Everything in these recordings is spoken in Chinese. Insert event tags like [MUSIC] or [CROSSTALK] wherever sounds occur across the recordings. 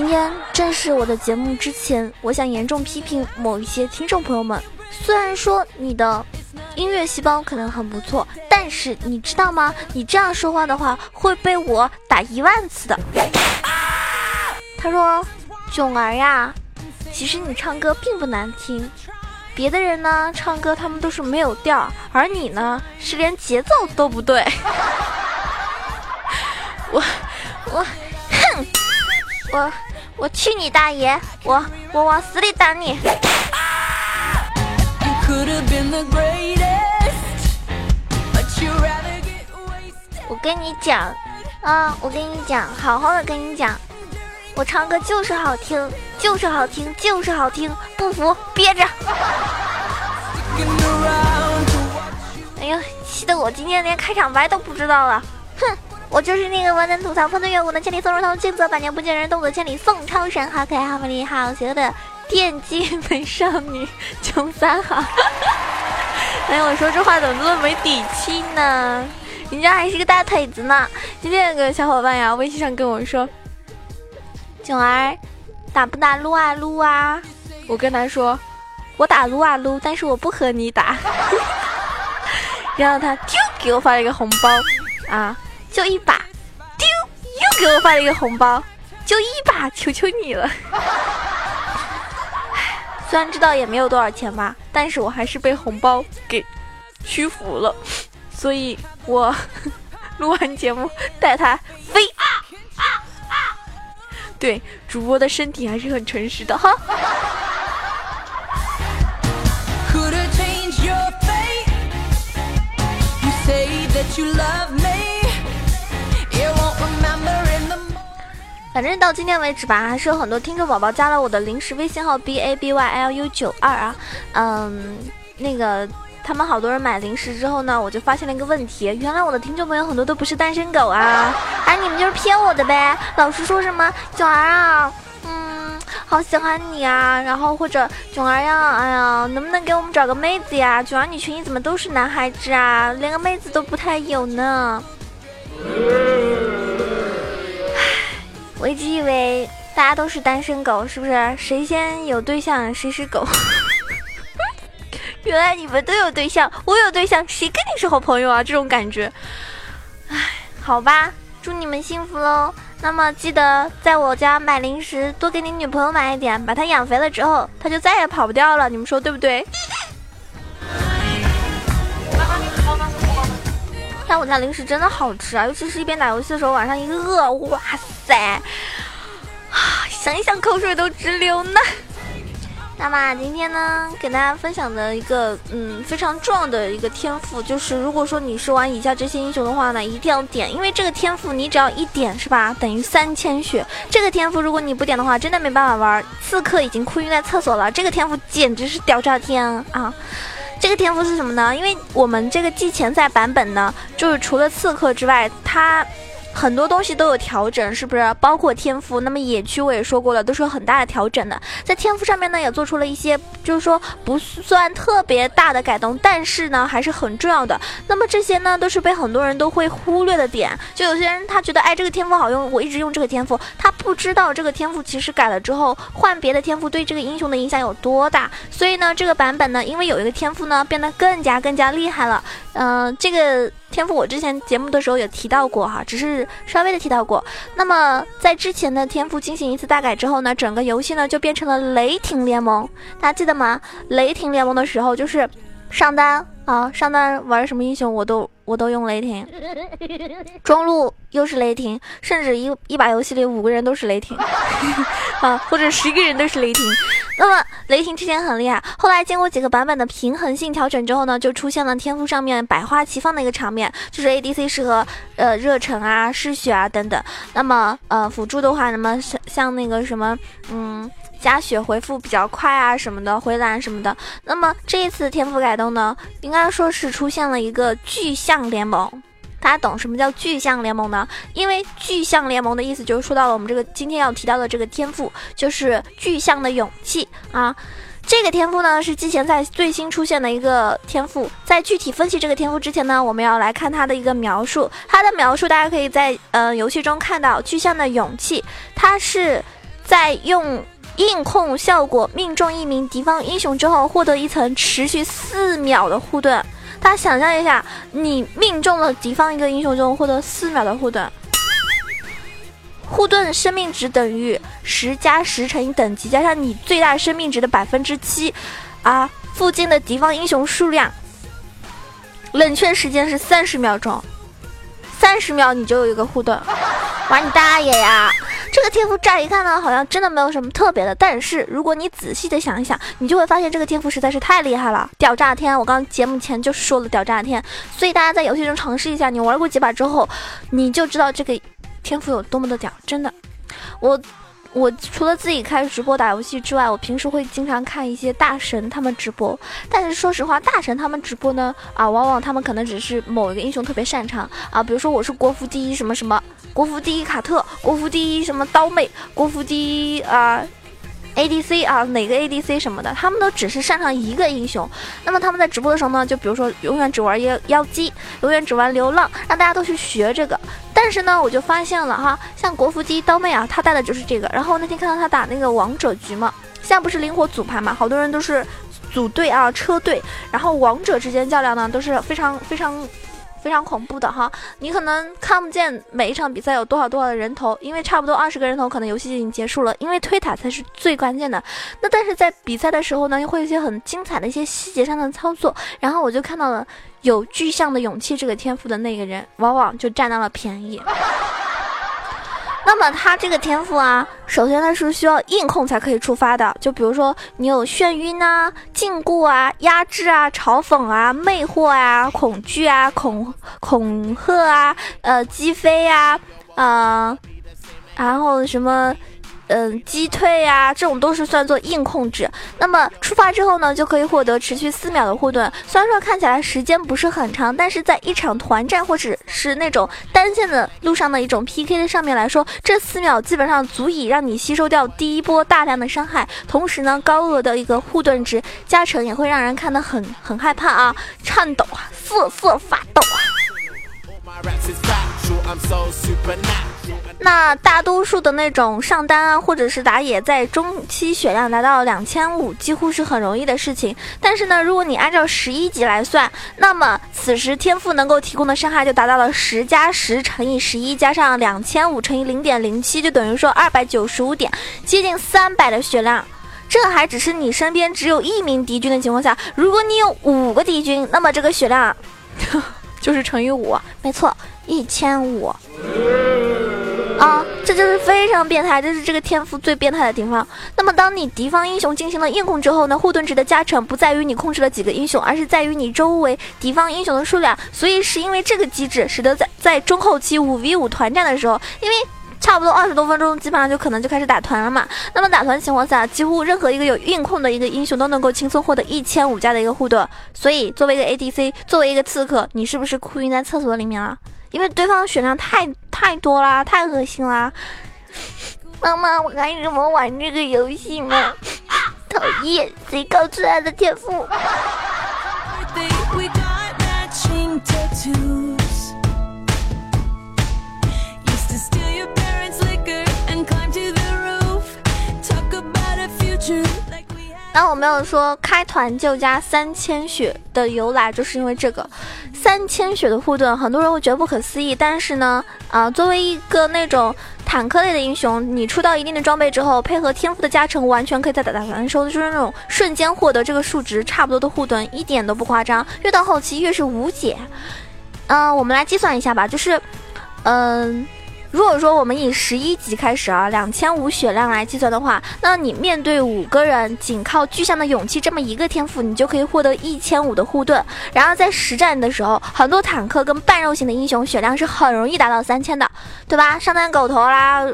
今天正是我的节目之前，我想严重批评某一些听众朋友们。虽然说你的音乐细胞可能很不错，但是你知道吗？你这样说话的话会被我打一万次的。他说：“囧儿呀，其实你唱歌并不难听，别的人呢唱歌他们都是没有调，而你呢是连节奏都不对。[LAUGHS] ”我我哼，我我去你大爷！我我往死里打你！我跟你讲啊，我跟你讲，好好的跟你讲，我唱歌就是好听，就是好听，就是好听，不服憋着！哎呀，气得我今天连开场白都不知道了，哼！我就是那个我能吐槽喷的月舞的千里送人头，静则百年不见人，动作千里送超神，好可爱，好美丽，好邪恶的电竞美少女穷三好。哎，我说这话怎么这么没底气呢？人家还是个大腿子呢。今天有个小伙伴呀，微信上跟我说：“囧儿，打不打撸啊撸啊？”我跟他说：“我打撸啊撸，但是我不和你打。”然后他丢给我发了一个红包啊。就一把，丢，又给我发了一个红包，就一把，求求你了。[LAUGHS] 虽然知道也没有多少钱吧，但是我还是被红包给屈服了，所以我 [LAUGHS] 录完节目带他飞。对，主播的身体还是很诚实的哈。You love me. 反正到今天为止吧，还是有很多听众宝宝加了我的临时微信号 b a b y l u 九二啊，嗯，那个他们好多人买零食之后呢，我就发现了一个问题，原来我的听众朋友很多都不是单身狗啊，[LAUGHS] 哎，你们就是骗我的呗，老是说什么囧儿啊，嗯，好喜欢你啊，然后或者囧儿呀，哎呀，能不能给我们找个妹子呀？囧儿你群里怎么都是男孩子啊，连个妹子都不太有呢？[LAUGHS] 我一直以为大家都是单身狗，是不是？谁先有对象谁是狗？[LAUGHS] 原来你们都有对象，我有对象，谁跟你是好朋友啊？这种感觉，唉，好吧，祝你们幸福喽。那么记得在我家买零食，多给你女朋友买一点，把她养肥了之后，她就再也跑不掉了。你们说对不对？但我家零食真的好吃啊，尤其是一边打游戏的时候，晚上一饿，哇塞，啊，想一想口水都直流呢。那么今天呢，给大家分享的一个嗯非常重要的一个天赋，就是如果说你是玩以下这些英雄的话呢，一定要点，因为这个天赋你只要一点是吧，等于三千血。这个天赋如果你不点的话，真的没办法玩。刺客已经哭晕在厕所了，这个天赋简直是屌炸天啊！这个天赋是什么呢？因为我们这个季前赛版本呢，就是除了刺客之外，它。很多东西都有调整，是不是？包括天赋，那么野区我也说过了，都是有很大的调整的。在天赋上面呢，也做出了一些，就是说不算特别大的改动，但是呢还是很重要的。那么这些呢，都是被很多人都会忽略的点。就有些人他觉得，哎，这个天赋好用，我一直用这个天赋，他不知道这个天赋其实改了之后，换别的天赋对这个英雄的影响有多大。所以呢，这个版本呢，因为有一个天赋呢，变得更加更加厉害了。嗯，这个。天赋我之前节目的时候有提到过哈，只是稍微的提到过。那么在之前的天赋进行一次大改之后呢，整个游戏呢就变成了雷霆联盟，大家记得吗？雷霆联盟的时候就是上单啊，上单玩什么英雄我都。我都用雷霆，中路又是雷霆，甚至一一把游戏里五个人都是雷霆，[LAUGHS] 啊，或者十个人都是雷霆。那么雷霆之前很厉害，后来经过几个版本的平衡性调整之后呢，就出现了天赋上面百花齐放的一个场面，就是 ADC 适合呃热忱啊、嗜血啊等等。那么呃辅助的话，那么像像那个什么嗯。加血回复比较快啊，什么的回蓝什么的。那么这一次天赋改动呢，应该说是出现了一个巨象联盟。大家懂什么叫巨象联盟呢？因为巨象联盟的意思就是说到了我们这个今天要提到的这个天赋，就是巨象的勇气啊。这个天赋呢是之前在最新出现的一个天赋。在具体分析这个天赋之前呢，我们要来看它的一个描述。它的描述大家可以在呃游戏中看到巨象的勇气，它是。在用硬控效果命中一名敌方英雄之后，获得一层持续四秒的护盾。大家想象一下，你命中了敌方一个英雄之后，获得四秒的护盾。护盾生命值等于十加十乘以等级加上你最大生命值的百分之七，啊，附近的敌方英雄数量，冷却时间是三十秒钟，三十秒你就有一个护盾，玩你大爷呀！这个天赋乍一看呢，好像真的没有什么特别的，但是如果你仔细的想一想，你就会发现这个天赋实在是太厉害了，屌炸天！我刚节目前就说了屌炸天，所以大家在游戏中尝试一下，你玩过几把之后，你就知道这个。天赋有多么的屌，真的，我我除了自己开直播打游戏之外，我平时会经常看一些大神他们直播。但是说实话，大神他们直播呢，啊，往往他们可能只是某一个英雄特别擅长啊，比如说我是国服第一什么什么，国服第一卡特，国服第一什么刀妹，国服第一啊。A D C 啊，哪个 A D C 什么的，他们都只是擅长一个英雄。那么他们在直播的时候呢，就比如说永远只玩妖妖姬，永远只玩流浪，让大家都去学这个。但是呢，我就发现了哈，像国服第一刀妹啊，她带的就是这个。然后那天看到她打那个王者局嘛，现在不是灵活组排嘛，好多人都是组队啊，车队，然后王者之间较量呢，都是非常非常。非常恐怖的哈，你可能看不见每一场比赛有多少多少的人头，因为差不多二十个人头，可能游戏已经结束了。因为推塔才是最关键的。那但是在比赛的时候呢，又会有一些很精彩的一些细节上的操作。然后我就看到了有具象的勇气这个天赋的那个人，往往就占到了便宜。那么他这个天赋啊，首先他是需要硬控才可以触发的。就比如说你有眩晕啊、禁锢啊、压制啊、嘲讽啊、魅惑啊、恐惧啊、恐恐吓啊、呃击飞啊，嗯，然后什么。嗯，击退呀，这种都是算作硬控制。那么出发之后呢，就可以获得持续四秒的护盾。虽然说看起来时间不是很长，但是在一场团战或者是那种单线的路上的一种 PK 的上面来说，这四秒基本上足以让你吸收掉第一波大量的伤害。同时呢，高额的一个护盾值加成也会让人看得很很害怕啊，颤抖啊，瑟瑟发抖啊。那大多数的那种上单啊，或者是打野，在中期血量达到两千五，几乎是很容易的事情。但是呢，如果你按照十一级来算，那么此时天赋能够提供的伤害就达到了十加十乘以十一加上两千五乘以零点零七，就等于说二百九十五点，接近三百的血量。这还只是你身边只有一名敌军的情况下，如果你有五个敌军，那么这个血量 [LAUGHS] 就是乘以五，没错，一千五。啊，这就是非常变态，这是这个天赋最变态的地方。那么，当你敌方英雄进行了硬控之后呢，护盾值的加成不在于你控制了几个英雄，而是在于你周围敌方英雄的数量。所以，是因为这个机制，使得在在中后期五 v 五团战的时候，因为差不多二十多分钟，基本上就可能就开始打团了嘛。那么打团情况下，几乎任何一个有硬控的一个英雄都能够轻松获得一千五加的一个护盾。所以，作为一个 ADC，作为一个刺客，你是不是哭晕在厕所里面了？因为对方血量太太多啦，太恶心啦！妈妈，我该怎么玩这个游戏呢？[LAUGHS] 讨厌，谁告诉他的天赋？那我没有说开团就加三千血的由来，就是因为这个三千血的护盾，很多人会觉得不可思议。但是呢，啊，作为一个那种坦克类的英雄，你出到一定的装备之后，配合天赋的加成，完全可以在打打团的时候，就是那种瞬间获得这个数值差不多的护盾，一点都不夸张。越到后期越是无解。嗯，我们来计算一下吧，就是，嗯。如果说我们以十一级开始啊，两千五血量来计算的话，那你面对五个人，仅靠巨象的勇气这么一个天赋，你就可以获得一千五的护盾。然后在实战的时候，很多坦克跟半肉型的英雄血量是很容易达到三千的，对吧？上单狗头啦，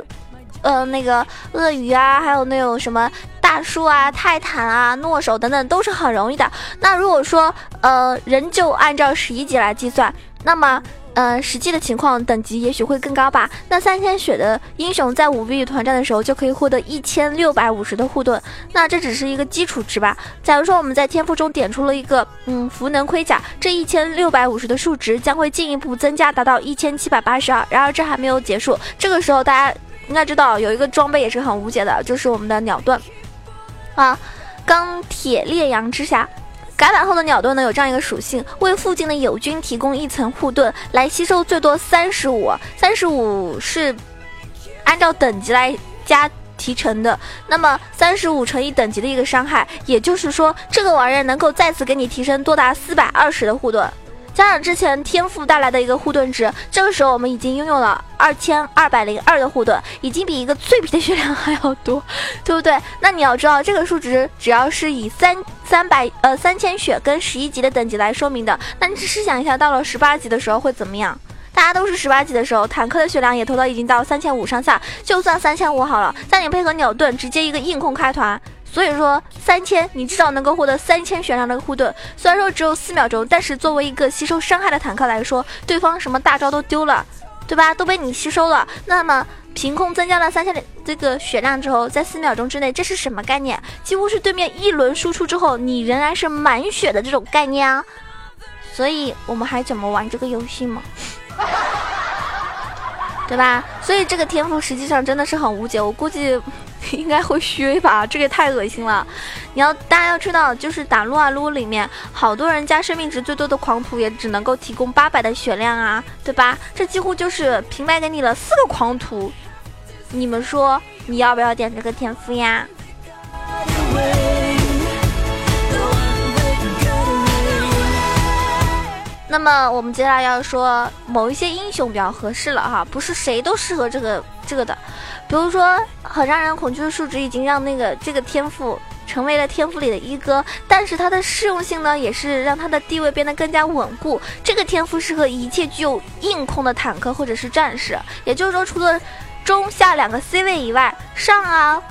呃，那个鳄鱼啊，还有那种什么大树啊、泰坦啊、诺手等等，都是很容易的。那如果说呃，仍旧按照十一级来计算，那么。嗯，实际的情况等级也许会更高吧。那三千血的英雄在五 v 团战的时候就可以获得一千六百五十的护盾，那这只是一个基础值吧。假如说我们在天赋中点出了一个嗯符能盔甲，这一千六百五十的数值将会进一步增加，达到一千七百八十二。然而这还没有结束，这个时候大家应该知道有一个装备也是很无解的，就是我们的鸟盾啊，钢铁烈阳之下。改版后的鸟盾呢，有这样一个属性，为附近的友军提供一层护盾，来吸收最多三十五，三十五是按照等级来加提成的。那么三十五乘以等级的一个伤害，也就是说这个玩意儿能够再次给你提升多达四百二十的护盾。加上之前天赋带来的一个护盾值，这个时候我们已经拥有了二千二百零二的护盾，已经比一个脆皮的血量还要多，[LAUGHS] 对不对？那你要知道，这个数值只要是以三三百呃三千血跟十一级的等级来说明的，那你试想一下，到了十八级的时候会怎么样？大家都是十八级的时候，坦克的血量也投到已经到三千五上下，就算三千五好了，在你配合鸟盾，直接一个硬控开团。所以说三千，你至少能够获得三千血量的护盾。虽然说只有四秒钟，但是作为一个吸收伤害的坦克来说，对方什么大招都丢了，对吧？都被你吸收了。那么凭空增加了三千的这个血量之后，在四秒钟之内，这是什么概念？几乎是对面一轮输出之后，你仍然是满血的这种概念啊。所以我们还怎么玩这个游戏吗？[LAUGHS] 对吧？所以这个天赋实际上真的是很无解，我估计。[LAUGHS] 应该会削吧，这个也太恶心了。你要大家要知道，就是打撸啊撸里面，好多人家生命值最多的狂徒也只能够提供八百的血量啊，对吧？这几乎就是平白给你了四个狂徒。你们说你要不要点这个天赋呀？那么我们接下来要说某一些英雄比较合适了哈，不是谁都适合这个这个的。比如说，很让人恐惧的数值已经让那个这个天赋成为了天赋里的一哥，但是它的适用性呢，也是让它的地位变得更加稳固。这个天赋适合一切具有硬控的坦克或者是战士，也就是说，除了中下两个 C 位以外，上啊、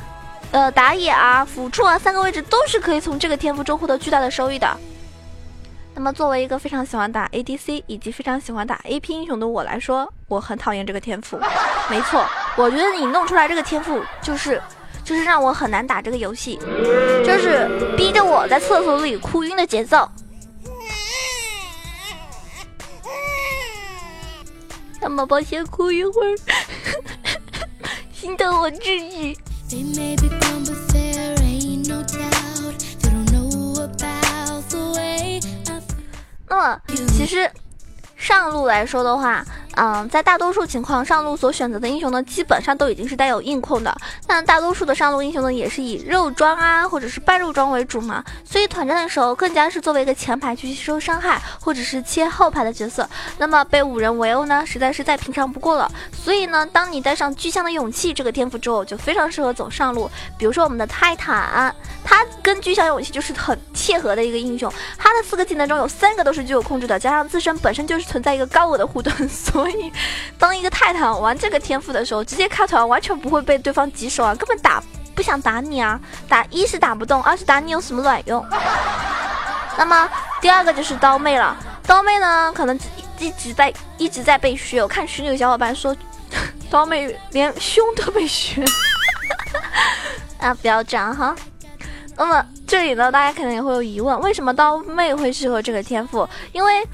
呃打野啊、辅助啊三个位置都是可以从这个天赋中获得巨大的收益的。那么，作为一个非常喜欢打 ADC 以及非常喜欢打 AP 英雄的我来说，我很讨厌这个天赋。没错，我觉得你弄出来这个天赋，就是就是让我很难打这个游戏，就是逼着我在厕所里哭晕的节奏。那么，抱歉，哭一会儿，[LAUGHS] 心疼我自己。那么，其实上路来说的话。嗯，在大多数情况，上路所选择的英雄呢，基本上都已经是带有硬控的。但大多数的上路英雄呢，也是以肉装啊，或者是半肉装为主嘛。所以团战的时候，更加是作为一个前排去吸收伤害，或者是切后排的角色。那么被五人围殴呢，实在是再平常不过了。所以呢，当你带上巨象的勇气这个天赋之后，就非常适合走上路。比如说我们的泰坦，他跟巨象勇气就是很切合的一个英雄。他的四个技能中有三个都是具有控制的，加上自身本身就是存在一个高额的护盾，所所以，当一个泰坦玩这个天赋的时候，直接开团完全不会被对方棘手啊，根本打不想打你啊！打一是打不动，二是打你有什么卵用？[LAUGHS] 那么第二个就是刀妹了，刀妹呢可能一直在一直在被削。我看群里有小伙伴说，[LAUGHS] 刀妹连胸都被削，[LAUGHS] 啊，不要这样哈。那么这里呢，大家可能也会有疑问，为什么刀妹会适合这个天赋？因为。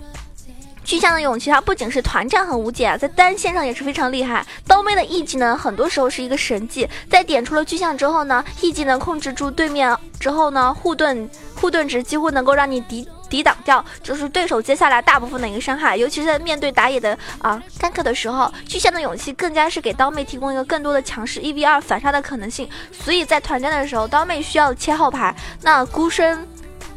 巨象的勇气，它不仅是团战很无解啊，在单线上也是非常厉害。刀妹的 E 技能很多时候是一个神技，在点出了巨象之后呢，E 技能控制住对面之后呢，护盾护盾值几乎能够让你抵抵挡掉，就是对手接下来大部分的一个伤害。尤其是在面对打野的啊 gank 的时候，巨象的勇气更加是给刀妹提供一个更多的强势一 v 二反杀的可能性。所以在团战的时候，刀妹需要切后排，那孤身。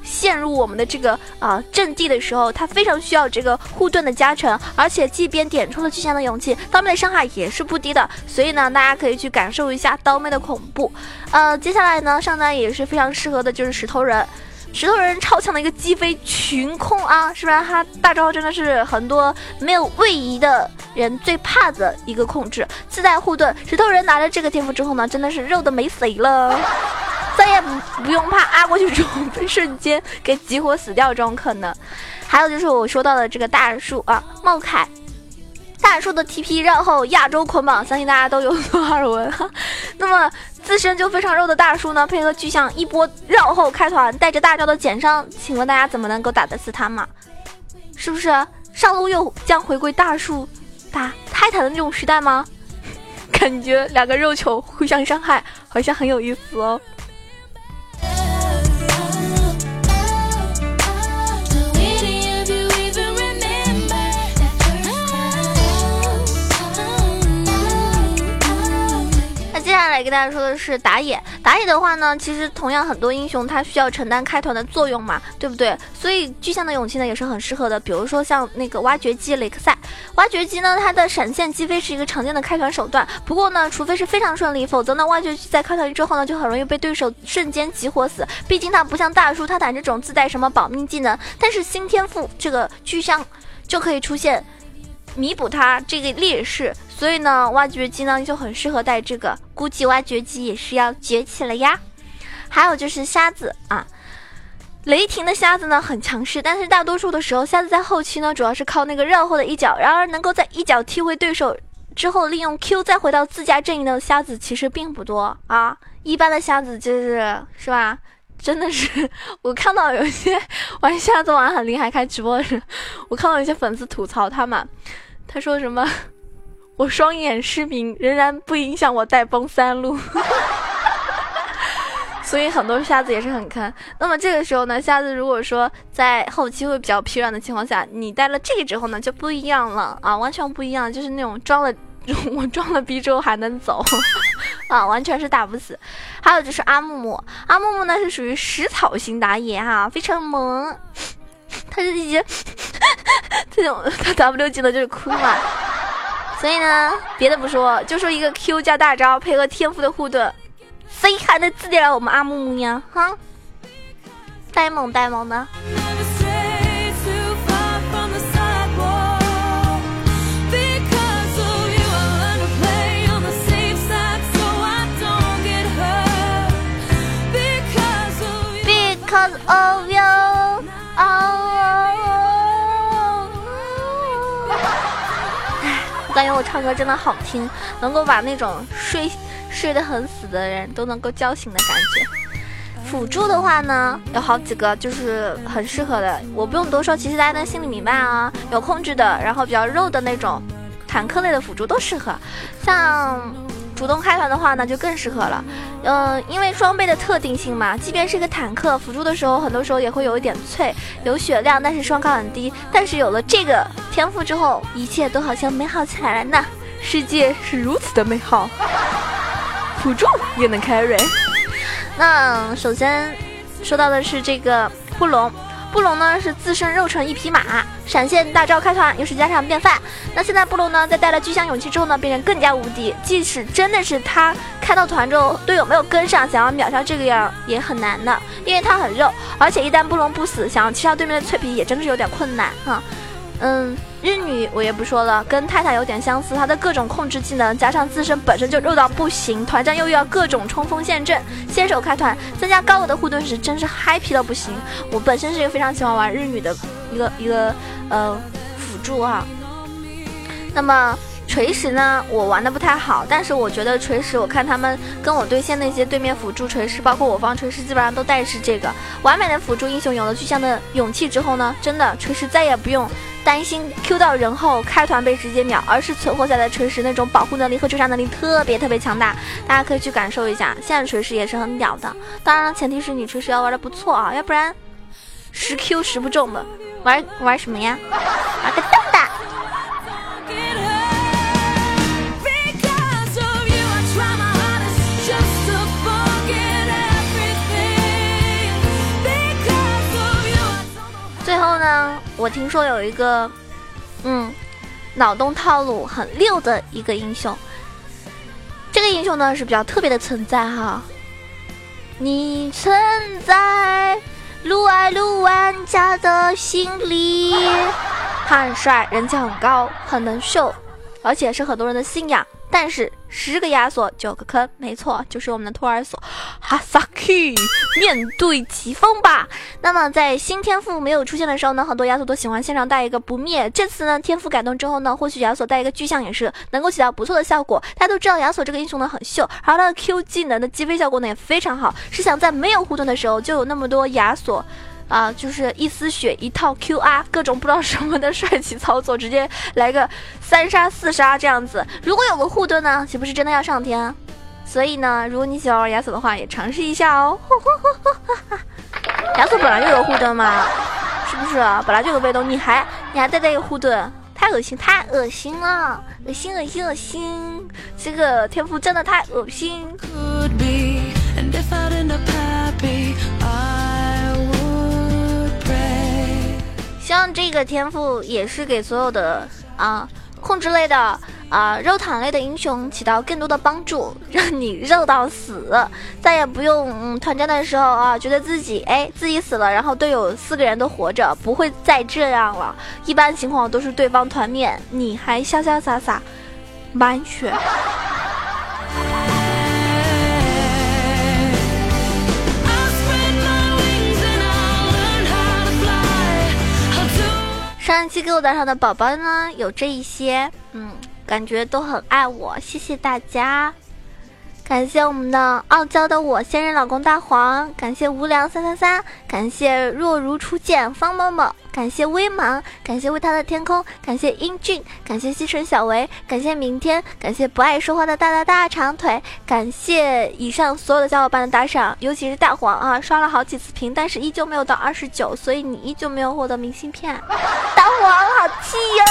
陷入我们的这个啊阵地的时候，他非常需要这个护盾的加成，而且即便点出了巨像的勇气，刀妹的伤害也是不低的。所以呢，大家可以去感受一下刀妹的恐怖。呃，接下来呢，上单也是非常适合的，就是石头人。石头人超强的一个击飞群控啊，是不是？他大招真的是很多没有位移的人最怕的一个控制，自带护盾。石头人拿着这个天赋之后呢，真的是肉的没谁了。[LAUGHS] 再也不不用怕阿过去之后被瞬间给激活死掉这种可能，还有就是我说到的这个大树啊，茂凯，大树的 TP 绕后亚洲捆绑，相信大家都有所耳闻。那么自身就非常肉的大树呢，配合巨象一波绕后开团，带着大招的减伤，请问大家怎么能够打得死他嘛？是不是上路又将回归大树打泰坦的那种时代吗？[LAUGHS] 感觉两个肉球互相伤害，好像很有意思哦。来跟大家说的是打野，打野的话呢，其实同样很多英雄他需要承担开团的作用嘛，对不对？所以巨象的勇气呢也是很适合的。比如说像那个挖掘机雷克赛，挖掘机呢它的闪现击飞是一个常见的开团手段。不过呢，除非是非常顺利，否则呢挖掘机在开团之后呢就很容易被对手瞬间集火死。毕竟它不像大树、泰坦这种自带什么保命技能，但是新天赋这个巨象就可以出现。弥补它这个劣势，所以呢，挖掘机呢就很适合带这个。估计挖掘机也是要崛起了呀。还有就是瞎子啊，雷霆的瞎子呢很强势，但是大多数的时候，瞎子在后期呢主要是靠那个绕后的一脚。然而，能够在一脚踢回对手之后，利用 Q 再回到自家阵营的瞎子其实并不多啊。一般的瞎子就是是吧？真的是，我看到有些玩瞎子玩很厉害开直播的人，我看到有些粉丝吐槽他们。他说什么？我双眼失明，仍然不影响我带崩三路。[LAUGHS] 所以很多瞎子也是很坑。那么这个时候呢，瞎子如果说在后期会比较疲软的情况下，你带了这个之后呢，就不一样了啊，完全不一样，就是那种装了我装了逼之后还能走 [LAUGHS] 啊，完全是打不死。还有就是阿木木，阿木木呢是属于食草型打野哈，非常萌。[LAUGHS] 他是一些这种他 W 技能就是哭嘛，所以呢，别的不说，就说一个 Q 加大招配合天赋的护盾，谁还能治得了我们阿木木呀？哈，呆萌呆萌的。感觉我唱歌真的好听，能够把那种睡睡得很死的人都能够叫醒的感觉。辅助的话呢，有好几个就是很适合的，我不用多说，其实大家都心里明白啊。有控制的，然后比较肉的那种坦克类的辅助都适合，像。主动开团的话呢，就更适合了。嗯，因为装备的特定性嘛，即便是个坦克辅助的时候，很多时候也会有一点脆，有血量，但是双抗很低。但是有了这个天赋之后，一切都好像美好起来了呢。世界是如此的美好，辅助也能 carry。那首先说到的是这个布隆。布隆呢是自身肉成一匹马，闪现大招开团又是家常便饭。那现在布隆呢在带了巨象勇气之后呢，变成更加无敌。即使真的是他开到团之后，队友没有跟上，想要秒杀这个样也很难的，因为他很肉，而且一旦布隆不死，想要击杀对面的脆皮也真的是有点困难哈。嗯，日女我也不说了，跟泰坦有点相似，她的各种控制技能加上自身本身就肉到不行，团战又要各种冲锋陷阵，先手开团增加高额的护盾时，真是嗨皮到不行。我本身是一个非常喜欢玩日女的一个一个呃辅助哈，那么。锤石呢，我玩的不太好，但是我觉得锤石，我看他们跟我对线那些对面辅助锤石，包括我方锤石，基本上都带是这个完美的辅助英雄。有了巨象的勇气之后呢，真的锤石再也不用担心 Q 到人后开团被直接秒，而是存活下来锤石那种保护能力和追杀能力特别特别强大。大家可以去感受一下，现在锤石也是很屌的。当然，前提是你锤石要玩的不错啊，要不然十 Q 十不中的，玩玩什么呀？玩个蛋蛋！最后呢，我听说有一个，嗯，脑洞套路很溜的一个英雄。这个英雄呢是比较特别的存在哈。你存在撸啊撸玩家的心里，他很帅，人气很高，很能秀，而且是很多人的信仰。但是十个亚索九个坑，没错，就是我们的托儿所哈萨克。[LAUGHS] 面对疾风吧。那么在新天赋没有出现的时候呢，很多亚索都喜欢线上带一个不灭。这次呢，天赋改动之后呢，或许亚索带一个巨象也是能够起到不错的效果。大家都知道亚索这个英雄呢很秀，而他的 Q 技能的击飞效果呢也非常好。是想在没有护盾的时候就有那么多亚索啊，就是一丝血一套 QR，各种不知道什么的帅气操作，直接来个三杀四杀这样子。如果有个护盾呢，岂不是真的要上天？所以呢，如果你喜欢玩亚索的话，也尝试一下哦。[LAUGHS] 亚索本来就有护盾嘛，是不是？啊本来就有被动，你还你还带带一个护盾，太恶心，太恶心了，恶心恶心恶心！这个天赋真的太恶心。望这个天赋也是给所有的啊控制类的啊肉坦类的英雄起到更多的帮助，让你肉到死，再也不用嗯团战的时候啊觉得自己哎自己死了，然后队友四个人都活着，不会再这样了。一般情况都是对方团灭，你还潇潇洒洒满血。上一期给我打赏的宝宝呢，有这一些，嗯，感觉都很爱我，谢谢大家，感谢我们的傲娇的我现任老公大黄，感谢无聊三三三，感谢若如初见方某某。感谢微芒，感谢为他的天空，感谢英俊，感谢西城小维，感谢明天，感谢不爱说话的大大大长腿，感谢以上所有的小伙伴的打赏，尤其是大黄啊，刷了好几次屏，但是依旧没有到二十九，所以你依旧没有获得明信片，大黄好气哟，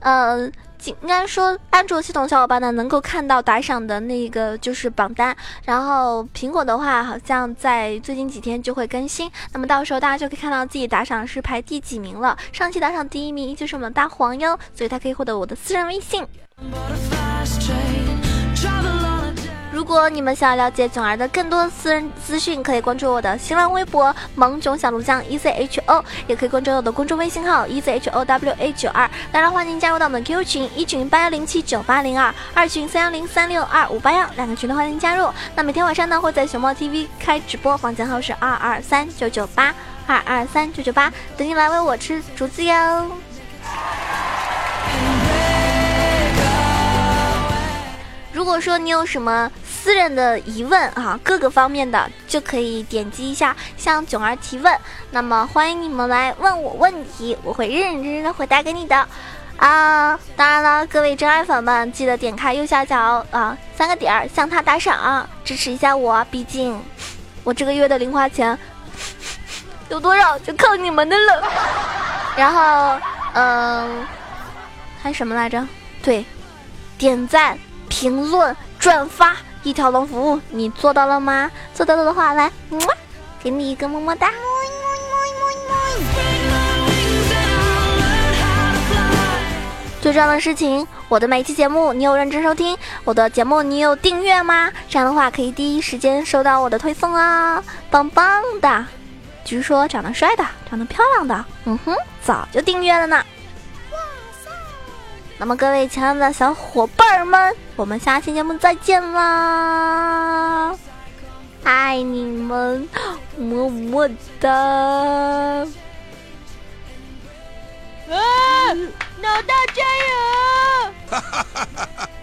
嗯。应该说，安卓系统小伙伴呢能够看到打赏的那个就是榜单，然后苹果的话好像在最近几天就会更新，那么到时候大家就可以看到自己打赏是排第几名了。上期打赏第一名就是我们的大黄哟，所以他可以获得我的私人微信。如果你们想要了解囧儿的更多私人资讯，可以关注我的新浪微博“萌囧小鹿酱 E C H O”，也可以关注我的公众微信号 “E C H O W A 九二”。当然，欢迎加入到我们的 QQ 群：一群八幺零七九八零二，二群三幺零三六二五八幺，两个群都欢迎加入。那每天晚上呢，会在熊猫 TV 开直播，房间号是二二三九九八二二三九九八，等你来喂我吃竹子哟。如果说你有什么私人的疑问啊，各个方面的就可以点击一下向囧儿提问。那么欢迎你们来问我问题，我会认认真真的回答给你的啊。当然了，各位真爱粉们，记得点开右下角啊三个点儿向他打赏啊，支持一下我。毕竟我这个月的零花钱有多少就靠你们的了。然后嗯，还什么来着？对，点赞。评论、转发，一条龙服务，你做到了吗？做到了的话，来，给你一个么么哒。最重要的事情，我的每期节目你有认真收听，我的节目你有订阅吗？这样的话可以第一时间收到我的推送啊，棒棒的！据说长得帅的、长得漂亮的，嗯哼，早就订阅了呢。那么各位亲爱的小伙伴们，我们下期节目再见啦！爱你们，么么哒！啊，脑大加油！[LAUGHS]